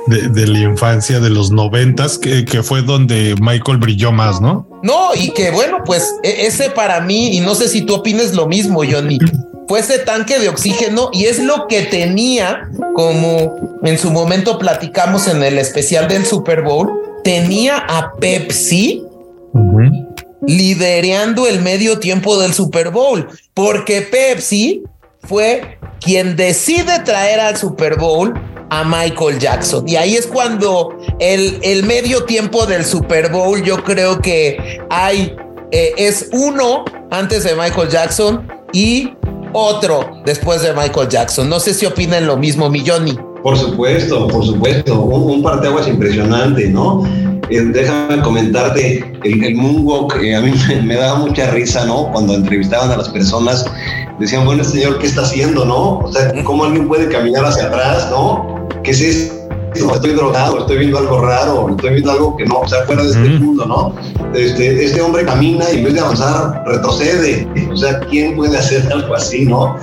de, la infancia de los noventas, que, que, fue donde Michael brilló más, ¿no? No, y que bueno, pues e, ese para mí, y no sé si tú opines lo mismo, Johnny, fue ese tanque de oxígeno y es lo que tenía, como en su momento platicamos en el especial del Super Bowl, tenía a Pepsi liderando el medio tiempo del Super Bowl, porque Pepsi fue quien decide traer al Super Bowl a Michael Jackson. Y ahí es cuando el, el medio tiempo del Super Bowl, yo creo que hay, eh, es uno antes de Michael Jackson y otro después de Michael Jackson. No sé si opinan lo mismo, mi Johnny. Por supuesto, por supuesto. Un, un parteaguas impresionante, ¿no? Eh, déjame comentarte el, moonwalk, a mí me, me, daba mucha risa, ¿no? Cuando entrevistaban a las personas, decían, bueno, este señor, ¿qué está haciendo, no? O sea, ¿cómo alguien puede caminar hacia atrás, no? ¿Qué es esto? Estoy drogado, estoy viendo algo raro, estoy viendo algo que no, o sea, fuera de este mundo, ¿no? Este, este hombre camina y en vez de avanzar, retrocede. O sea, ¿quién puede hacer algo así, no?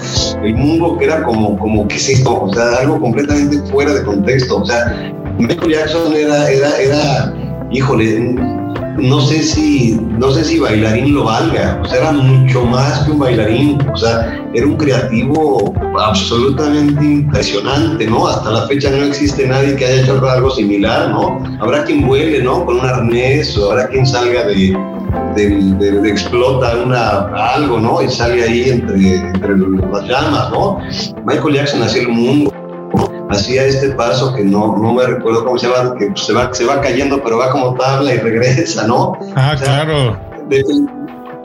El mundo que era como, como, ¿qué es esto? O sea, algo completamente fuera de contexto. O sea, Michael Jackson era, era, era híjole, no sé si, no sé si bailarín lo valga, o sea, era mucho más que un bailarín, o sea, era un creativo absolutamente impresionante, ¿no? Hasta la fecha no existe nadie que haya hecho algo similar, ¿no? Habrá quien vuele, ¿no? Con un arnés, o habrá quien salga de, de, explota una, algo, ¿no? Y sale ahí entre, entre las llamas, ¿no? Michael Jackson hacía el mundo hacía este paso que no, no me recuerdo cómo se llama, que se va, se va cayendo, pero va como tabla y regresa, ¿no? Ah, claro.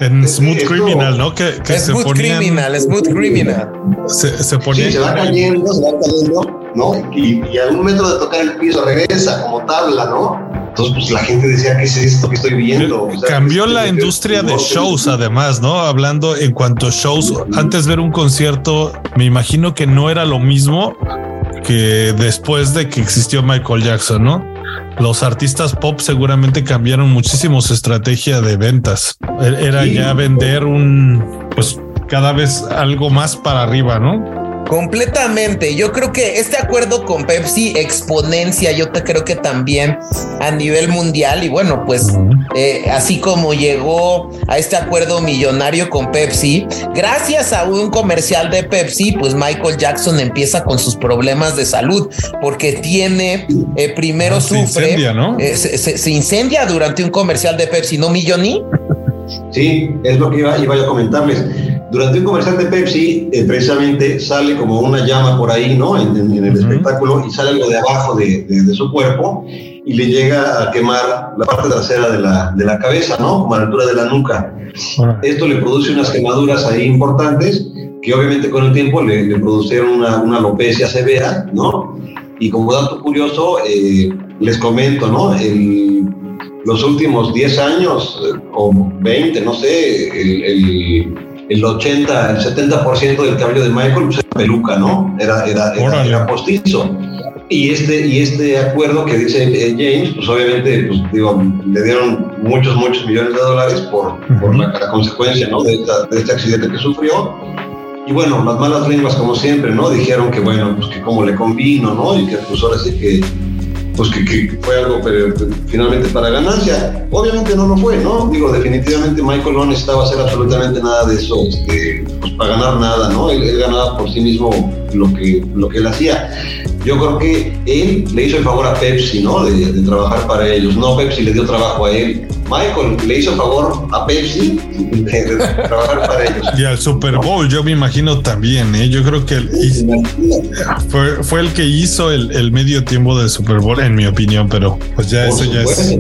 en Smooth Criminal, ¿no? Que, que Smooth se Criminal, Smooth Criminal. Se, se ponía. Sí, se va cayendo, se va cayendo, ¿no? Y, y, a un metro de tocar el piso regresa como tabla, ¿no? Entonces, pues la gente decía, ¿qué es esto que estoy viendo? O sea, Cambió la industria de shows, además, ¿no? Hablando en cuanto a shows, antes ver un concierto, me imagino que no era lo mismo que después de que existió Michael Jackson, ¿no? Los artistas pop seguramente cambiaron muchísimo su estrategia de ventas. E-, era ya vender un, pues cada vez algo más para arriba, ¿no? Completamente. Yo creo que este acuerdo con Pepsi exponencia, yo te creo que también a nivel mundial y bueno, pues eh, así como llegó a este acuerdo millonario con Pepsi, gracias a un comercial de Pepsi, pues Michael Jackson empieza con sus problemas de salud porque tiene, eh, primero sufre, se incendia, ¿no? Eh, se, incendia durante un comercial de Pepsi, ¿no, Milloni? Sí, es lo que iba, iba a comentarles durante un comercial de Pepsi, eh, precisamente sale como una llama por ahí, ¿no? En, el espectáculo y sale algo de abajo de, su cuerpo y le llega a quemar la parte trasera de la, de la cabeza, ¿no? Como a la altura de la nuca. Esto le produce unas quemaduras ahí importantes que obviamente con el tiempo le, le produjeron una, una, alopecia severa, ¿no? Y como dato curioso, eh, les comento, ¿no? El, los últimos 10 años eh, o 20, no sé, el el 80, el 70% del cabello de Michael pues, era peluca, ¿no? Era, era, era, postizo. Y este, y este acuerdo que dice eh, James, pues obviamente, pues, digo, le dieron muchos, muchos millones de dólares por, por la, consecuencia, ¿no? De, de, este accidente que sufrió. Y bueno, las malas lenguas, como siempre, ¿no? Dijeron que, bueno, pues que cómo le convino, ¿no? Y que pues ahora sí que pues que, fue algo pero, finalmente para ganancia. Obviamente no lo fue, ¿no? Digo, definitivamente Michael no necesitaba hacer absolutamente nada de eso este, pues para ganar nada, ¿no? Él, ganaba por sí mismo lo que, lo que él hacía. Yo creo que él le hizo el favor a Pepsi, ¿no? De, trabajar para ellos. No, Pepsi le dio trabajo a él. Michael le hizo favor a Pepsi de, trabajar para ellos. Y al Super Bowl, yo me imagino también, ¿eh? yo creo que fue, fue, el que hizo el, el, medio tiempo del Super Bowl, en mi opinión, pero pues ya eso ya es.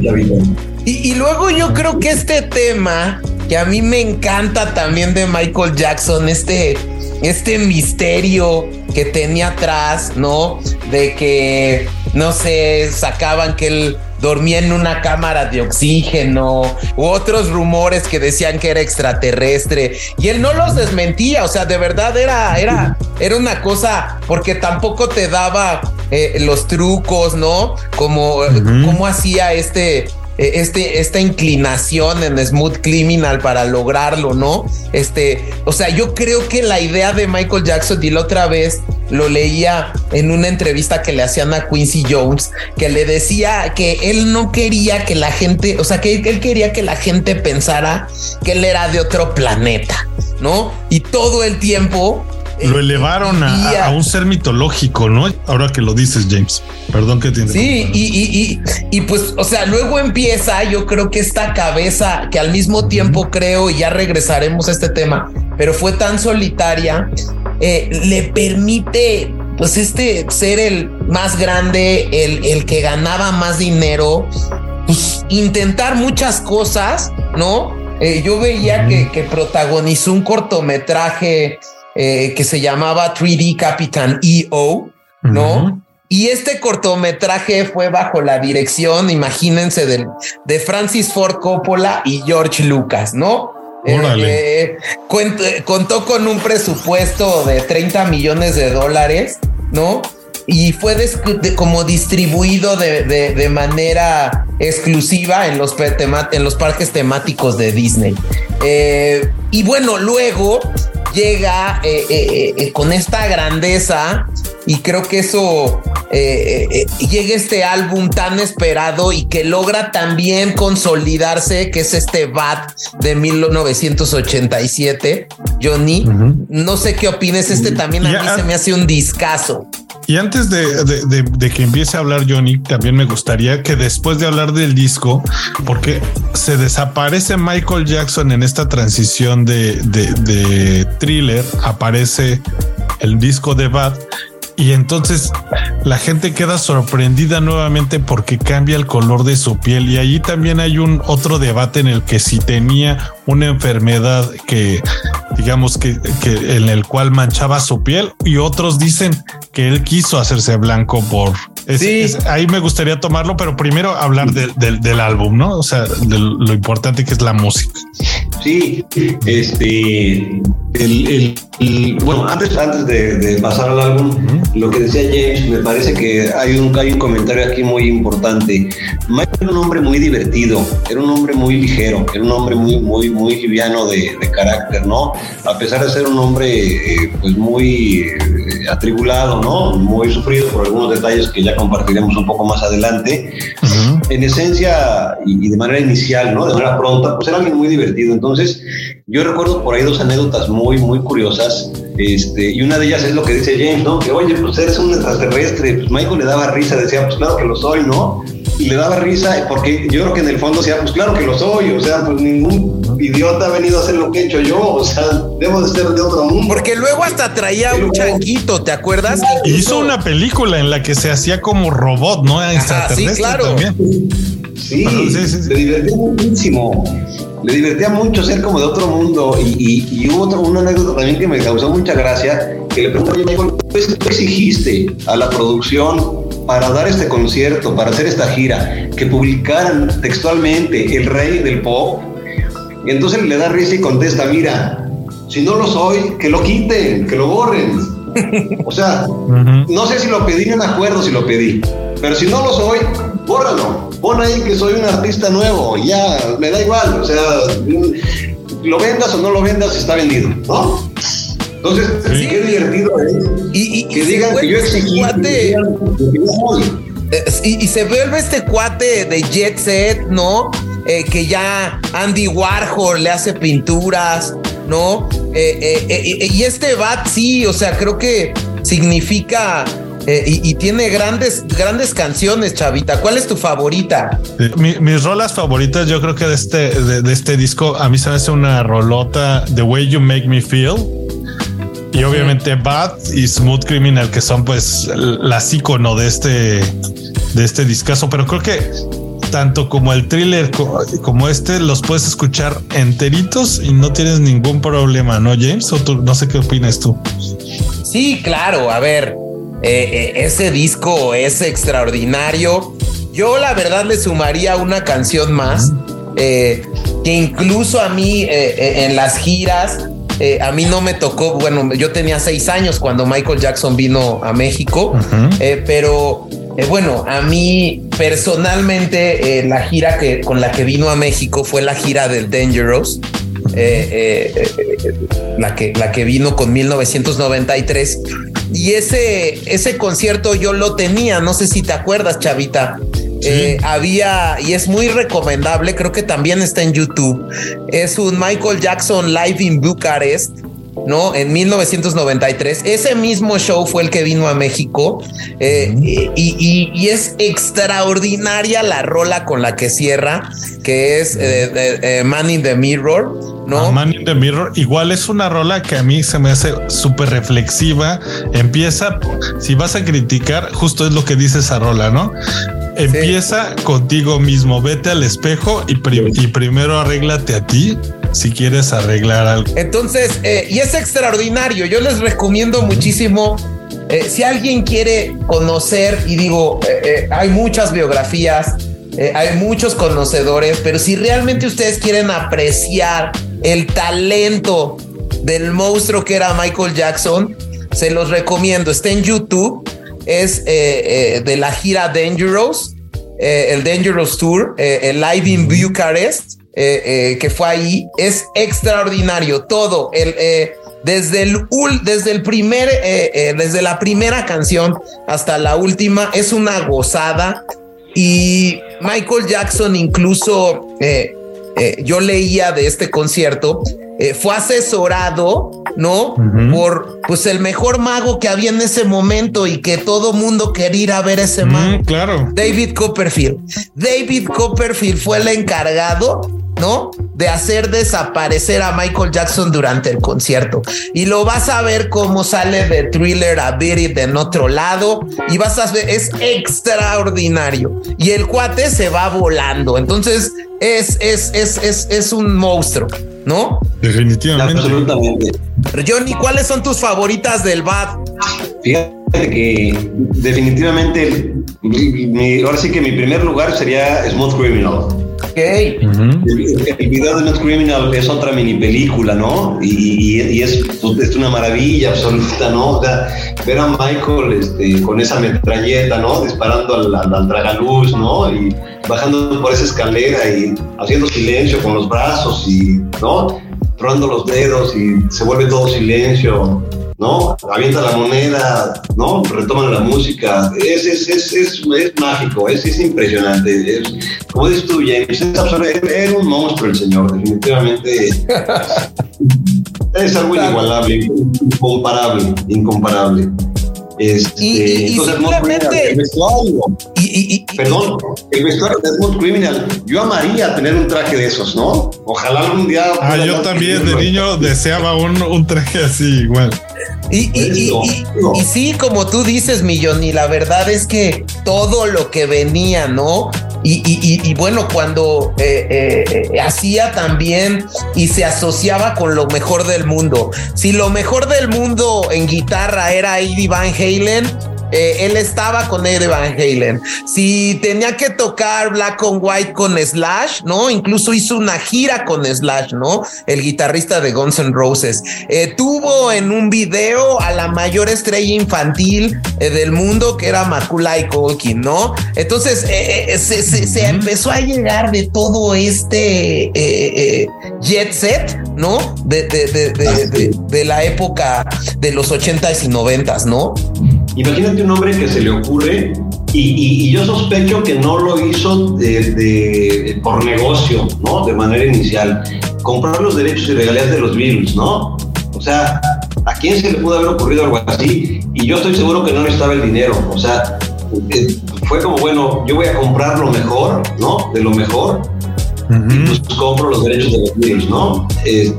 Y, y luego yo creo que este tema que a mí me encanta también de Michael Jackson, este, este misterio que tenía atrás, ¿no? De que, no sé, sacaban que él dormía en una cámara de oxígeno, u otros rumores que decían que era extraterrestre, y él no los desmentía, o sea, de verdad era, era, era una cosa, porque tampoco te daba eh, los trucos, ¿no? Como, como hacía este este, esta inclinación en Smooth Criminal para lograrlo, ¿no? Este, o sea, yo creo que la idea de Michael Jackson, y la otra vez lo leía en una entrevista que le hacían a Quincy Jones, que le decía que él no quería que la gente, o sea, que él quería que la gente pensara que él era de otro planeta, ¿no? Y todo el tiempo lo elevaron a, un ser mitológico, ¿no? Ahora que lo dices, James. Perdón que te Sí, y, y, y, pues, o sea, luego empieza, yo creo que esta cabeza que al mismo tiempo creo, y ya regresaremos a este tema, pero fue tan solitaria, eh, le permite, pues, este ser el más grande, el, el que ganaba más dinero, pues, intentar muchas cosas, ¿no? Eh, yo veía que, que protagonizó un cortometraje eh, que se llamaba 3D Capitan EO, ¿no? Y este cortometraje fue bajo la dirección, imagínense, de, de Francis Ford Coppola y George Lucas, ¿no? Eh, contó con un presupuesto de 30 millones de dólares, ¿no? Y fue como distribuido de, manera exclusiva en los, en los parques temáticos de Disney. Eh, y bueno, luego llega eh, eh, eh, con esta grandeza y creo que eso llega este álbum tan esperado y que logra también consolidarse, que es este Bat de 1987, Johnny. No sé qué opines, este también a mí se me hace un discazo. Y antes de, que empiece a hablar Johnny, también me gustaría que después de hablar del disco, porque se desaparece Michael Jackson en esta transición de, de thriller, aparece el disco de Bad y entonces la gente queda sorprendida nuevamente porque cambia el color de su piel y allí también hay un otro debate en el que si tenía una enfermedad que digamos que, que en el cual manchaba su piel y otros dicen que él quiso hacerse blanco por sí. ahí me gustaría tomarlo, pero primero hablar del álbum, ¿no? O sea, de lo importante que es la música. Sí, este, el, bueno, antes, antes de, pasar al álbum, lo que decía James, me parece que hay un, hay un comentario aquí muy importante. Mike era un hombre muy divertido, era un hombre muy ligero, era un hombre muy, muy, muy liviano de, carácter, ¿no? A pesar de ser un hombre, eh, pues muy eh, atribulado, ¿no? Muy sufrido por algunos detalles que ya compartiremos un poco más adelante. En esencia y, de manera inicial, ¿no? De manera pronta, pues era alguien muy divertido. Entonces, yo recuerdo por ahí dos anécdotas muy, muy curiosas. Este, y una de ellas es lo que dice James, ¿no? Que oye, pues eres un extraterrestre. Pues Michael le daba risa, decía, pues claro que lo soy, ¿no? Y le daba risa porque yo creo que en el fondo decía, pues claro que lo soy. O sea, pues ningún idiota ha venido a hacer lo que he hecho yo. O sea, debo de ser de otro mundo. Porque luego hasta traía un changuito, ¿te acuerdas? Hizo una película en la que se hacía como robot, ¿no? Extraterrestre sí, claro. también. Sí, sí, sí, se divertía muchísimo le divertía mucho ser como de otro mundo y, y, hubo otra, una anécdota también que me causó mucha gracia, que le pregunté, ¿qué exigiste a la producción para dar este concierto, para hacer esta gira, que publicaran textualmente el rey del pop? Y entonces le da risa y contesta, mira, si no lo soy, que lo quiten, que lo borren. O sea, no sé si lo pedí, no me acuerdo si lo pedí, pero si no lo soy, bórralo. Pon ahí que soy un artista nuevo, ya, me da igual. O sea, lo vendas o no lo vendas, está vendido, ¿no? Entonces, qué divertido Y, que digan que yo exigí. Cuate, eh, y, se vuelve este cuate de Jet Set, ¿no? Eh, que ya Andy Warhol le hace pinturas, ¿no? Eh, y este Bat sí, o sea, creo que significa eh, y, tiene grandes, grandes canciones, Chavita. ¿Cuál es tu favorita? mis rolas favoritas, yo creo que de este, de, este disco, a mí se me hace una rolota The Way You Make Me Feel. Y obviamente Bad y Smooth Criminal, que son pues las icono de este, de este discazo. Pero creo que tanto como el thriller como este los puedes escuchar enteritos y no tienes ningún problema, ¿no, James? O tú, no sé qué opinas tú. Sí, claro. A ver, eh, eh, ese disco es extraordinario. Yo la verdad le sumaría una canción más, eh, que incluso a mí en las giras, a mí no me tocó, bueno, yo tenía seis años cuando Michael Jackson vino a México, pero bueno, a mí personalmente la gira que, con la que vino a México fue la gira del Dangerous. la, que, la que vino con 1993 y ese, ese concierto yo lo tenía, no sé si te acuerdas, Chavita. Eh, había, y es muy recomendable, creo que también está en YouTube. Es un Michael Jackson Live in Bucharest, ¿no? En 1993. Ese mismo show fue el que vino a México eh, y, es extraordinaria la rola con la que cierra, que es eh, Man in the Mirror. ¿No? Man in the Mirror. Igual es una rola que a mí se me hace súper reflexiva. Empieza, si vas a criticar, justo es lo que dice esa rola, ¿no? Empieza contigo mismo, vete al espejo y, primero arréglate a ti si quieres arreglar algo. Entonces, eh, y es extraordinario. Yo les recomiendo muchísimo. Eh, si alguien quiere conocer, y digo, eh, hay muchas biografías, hay muchos conocedores, pero si realmente ustedes quieren apreciar el talento del monstruo que era Michael Jackson, se los recomiendo. Está en YouTube. Es eh, eh, de la gira Dangerous, eh, el Dangerous Tour, el Live in Bucharest, que fue ahí. Es extraordinario todo. El, desde el, desde el primer, desde la primera canción hasta la última, es una gozada. Y Michael Jackson incluso eh, yo leía de este concierto, eh, fue asesorado, ¿no? Por pues el mejor mago que había en ese momento y que todo mundo quería ir a ver ese mago. Claro. David Copperfield. David Copperfield fue el encargado ¿no? De hacer desaparecer a Michael Jackson durante el concierto. Y lo vas a ver cómo sale de thriller a Beat It en otro lado. Y vas a ver, es extraordinario. Y el cuate se va volando. Entonces, es, es, es, es, es un monstruo, ¿no? Definitivamente. Absolutamente. Johnny, ¿cuáles son tus favoritas del BAD? Fíjate que definitivamente, ahora sí que mi primer lugar sería Smooth Criminal. Okay. el, video de Not Criminal es otra mini película, ¿no? Y, y, es, pues, es, una maravilla absoluta, ¿no? O sea, ver a Michael este, con esa metralleta, ¿no? Disparando al, al, tragaluz, ¿no? Y bajando por esa escalera y haciendo silencio con los brazos y, ¿no? Tronando los dedos y se vuelve todo silencio. ¿No? Avienta la moneda, ¿no? Retoman la música. Es, es, es, es, mágico, es, es impresionante. como dices tú, James, es un monstruo el señor, definitivamente. es algo inigualable, incomparable, incomparable. Este, y, entonces, vestuario, y, perdón, el vestuario de Smooth Criminal, yo amaría tener un traje de esos, ¿no? Ojalá algún día. Ah, yo también de niño deseaba un, un traje así, igual. Y, y, y, sí, como tú dices, Millón, y la verdad es que todo lo que venía, ¿no? Y, bueno, cuando eh, eh, hacía también y se asociaba con lo mejor del mundo. Si lo mejor del mundo en guitarra era Eddie Van Halen, eh, él estaba con Eddie Van Halen. Si tenía que tocar Black on White con Slash, ¿no? Incluso hizo una gira con Slash, ¿no? El guitarrista de Guns N' Roses. Eh, tuvo en un video a la mayor estrella infantil eh, del mundo, que era Macaulay Culkin, ¿no? Entonces se, empezó a llegar de todo este jet set, ¿no? De, de, de, la época de los ochentas y noventas, ¿no? Imagínate un hombre que se le ocurre y, yo sospecho que no lo hizo de, por negocio, ¿no? De manera inicial. Comprar los derechos y regalías de los virus, ¿no? O sea, ¿A quién se le pudo haber ocurrido algo así? Y yo estoy seguro que no necesitaba el dinero. O sea, eh, fue como, bueno, yo voy a comprar lo mejor, ¿no? De lo mejor. Y pues compro los derechos de los Beatles, ¿no?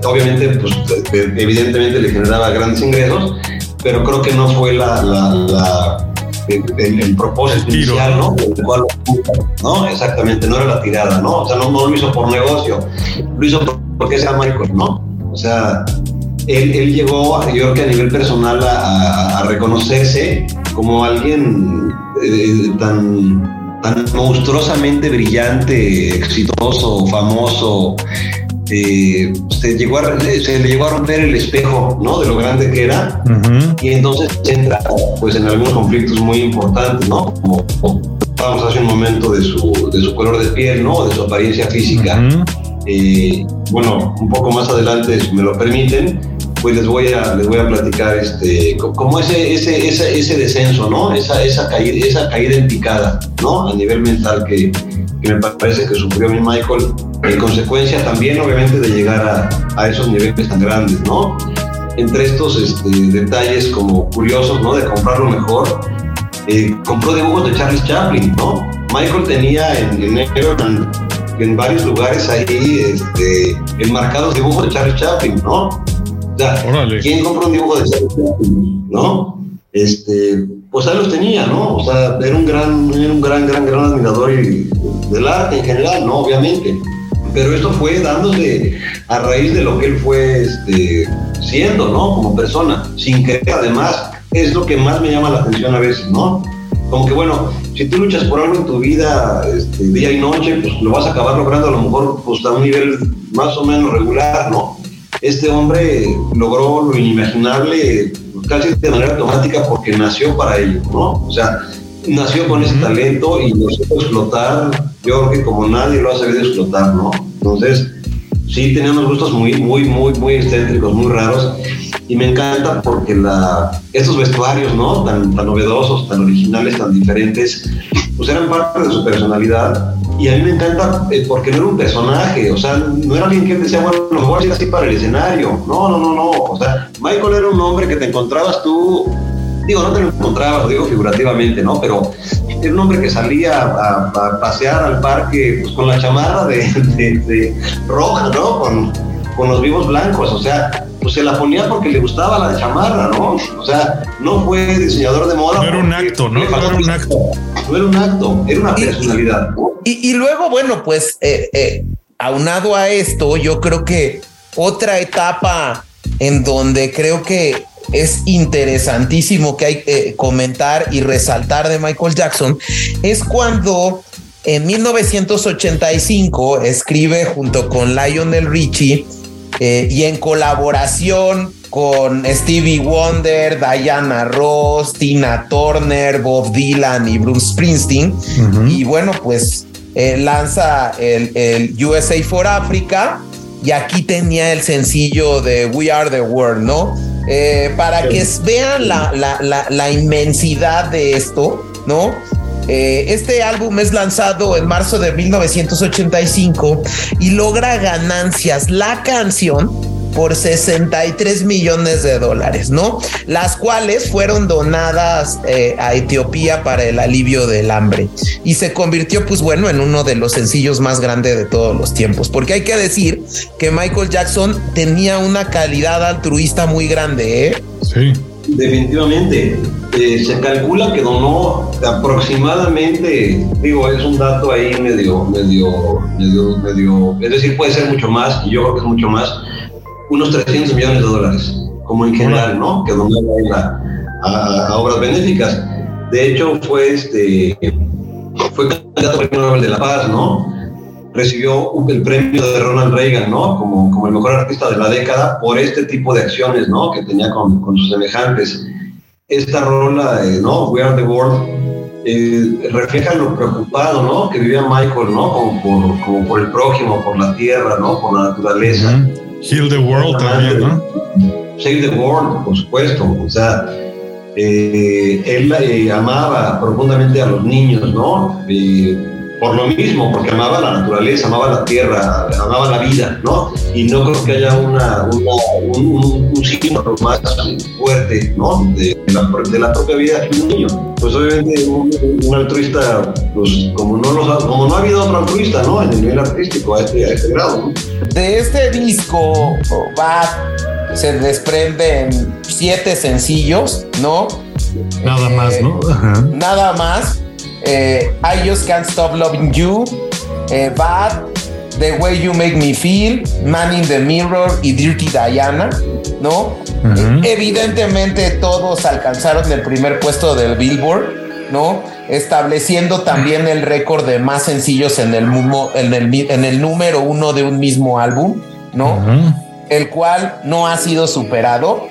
obviamente, pues evidentemente le generaba grandes ingresos, pero creo que no fue la, la, el, propósito inicial, ¿no? ¿no? Exactamente, no era la tirada, ¿no? O sea, no, no lo hizo por negocio, lo hizo porque sea Michael, ¿no? O sea, él, él, llegó, yo creo que a nivel personal, a, a reconocerse como alguien eh, tan, tan monstruosamente brillante, exitoso, famoso. Eh, se, llegó a, se le llegó a romper el espejo ¿no? de lo grande que era y entonces entra pues en algunos conflictos muy importantes ¿no? como, hablábamos hace un momento de su, de su color de piel ¿no? de su apariencia física eh, bueno un poco más adelante si me lo permiten pues les voy a, les voy a platicar este, como ese, ese, ese, ese descenso, ¿no? Esa, esa, caída, esa caída en picada, ¿no? A nivel mental que, que me parece que sufrió mi Michael, en consecuencia también obviamente de llegar a, a esos niveles tan grandes, ¿no? Entre estos este, detalles como curiosos, ¿no? De comprar lo mejor, eh, compró dibujos de Charles Chaplin, ¿no? Michael tenía en, enero en, varios lugares ahí este, enmarcados dibujos de Charles Chaplin, ¿no? ¿quién compró un dibujo de ¿No? Este, pues ahí los tenía, ¿no? O sea, era un gran, era un gran, gran, gran admirador del arte en general, ¿no? Obviamente. Pero esto fue dándose a raíz de lo que él fue este, siendo, ¿no? Como persona, sin que además es lo que más me llama la atención a veces, ¿no? Como que bueno, si tú luchas por algo en tu vida este, día y noche, pues lo vas a acabar logrando a lo mejor pues, a un nivel más o menos regular, ¿no? este hombre logró lo inimaginable casi de manera automática porque nació para ello, ¿no? O sea, nació con ese talento y lo supo explotar, yo creo que como nadie lo ha sabido explotar, ¿no? Entonces, sí, tenía unos gustos muy, muy, muy, muy excéntricos, muy raros, y me encanta porque la, estos vestuarios, ¿no? Tan, tan novedosos, tan originales, tan diferentes, pues eran parte de su personalidad y a mí me encanta eh, porque no era un personaje, o sea, no era alguien que decía, bueno, lo voy a hacer así para el escenario. No, no, no, no. O sea, Michael era un hombre que te encontrabas tú, digo, no te lo encontrabas, lo digo figurativamente, ¿no? Pero era un hombre que salía a, pasear al parque pues, con la chamarra de, de, roja, ¿no? Con, con los vivos blancos, o sea, pues se la ponía porque le gustaba la chamarra, ¿no? O sea, no fue diseñador de moda. No era un acto, ¿no? No era un acto. No era un acto, era una personalidad. Y, luego, bueno, pues eh, eh, aunado a esto, yo creo que otra etapa en donde creo que es interesantísimo que hay que comentar y resaltar de Michael Jackson es cuando en 1985 escribe junto con Lionel Richie eh, y en colaboración con Stevie Wonder, Diana Ross, Tina Turner, Bob Dylan y Bruce Springsteen. Y bueno, pues eh, lanza el, USA for Africa y aquí tenía el sencillo de We Are the World, ¿no? Eh, para que vean la, la, inmensidad de esto, ¿no? Eh, este álbum es lanzado en marzo de 1985 y logra ganancias. La canción por 63 millones de dólares, ¿no? Las cuales fueron donadas eh, a Etiopía para el alivio del hambre y se convirtió, pues bueno, en uno de los sencillos más grandes de todos los tiempos, porque hay que decir que Michael Jackson tenía una calidad altruista muy grande, ¿eh? Sí. Definitivamente. Eh, se calcula que donó aproximadamente, digo, es un dato ahí medio, medio, medio, medio, es decir, puede ser mucho más, y yo creo que es mucho más, unos 300 millones de dólares, como en general, ¿no? Que donaba a, a, obras benéficas. De hecho, fue este fue candidato al Premio Nobel de la Paz, ¿no? Recibió el premio de Ronald Reagan, ¿no? Como, como el mejor artista de la década por este tipo de acciones, ¿no? Que tenía con, con sus semejantes. Esta rola, ¿no? We Are the World, eh, refleja lo preocupado, ¿no? Que vivía Michael, ¿no? Como por, como por el prójimo, por la tierra, ¿no? Por la naturaleza. Heal the World también, ¿no? Save the World, por supuesto. O sea, eh, él eh, amaba profundamente a los niños, ¿no? Eh, por lo mismo, porque amaba la naturaleza, amaba la tierra, amaba la vida, ¿no? Y no creo que haya una, una un, un, símbolo más fuerte, ¿no? De de la, propia vida que un niño. Pues obviamente un, un altruista, pues como no, los, como no ha habido otro altruista, ¿no? En el nivel artístico a este, a este grado, ¿no? De este disco, va, se desprenden siete sencillos, ¿no? Nada eh, más, ¿no? Ajá. Nada más eh, I Just Can't Stop Loving You, eh, Bad, The Way You Make Me Feel, Man in the Mirror y Dirty Diana, ¿no? Uh -huh. Evidentemente todos alcanzaron el primer puesto del Billboard, ¿no? Estableciendo también el récord de más sencillos en el, en el, en el número uno de un mismo álbum, ¿no? Uh -huh. El cual no ha sido superado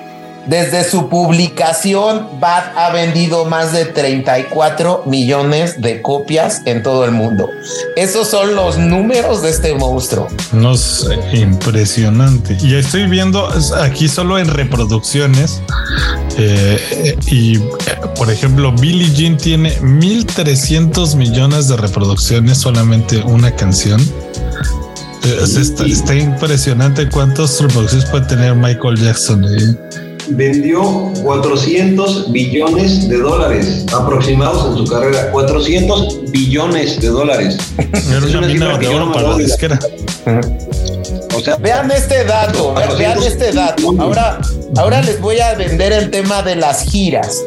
desde su publicación, Bad ha vendido más de 34 millones de copias en todo el mundo. Esos son los números de este monstruo. No sé, impresionante. Y estoy viendo aquí solo en reproducciones. Eh, y por ejemplo, Billie Jean tiene 1300 millones de reproducciones, solamente una canción. Eh, está, impresionante cuántas reproducciones puede tener Michael Jackson. Eh vendió 400 billones de dólares aproximados en su carrera. 400 billones de dólares. Era una mina de oro para la disquera. O sea, vean este dato, vean este dato. Ahora, ahora les voy a vender el tema de las giras.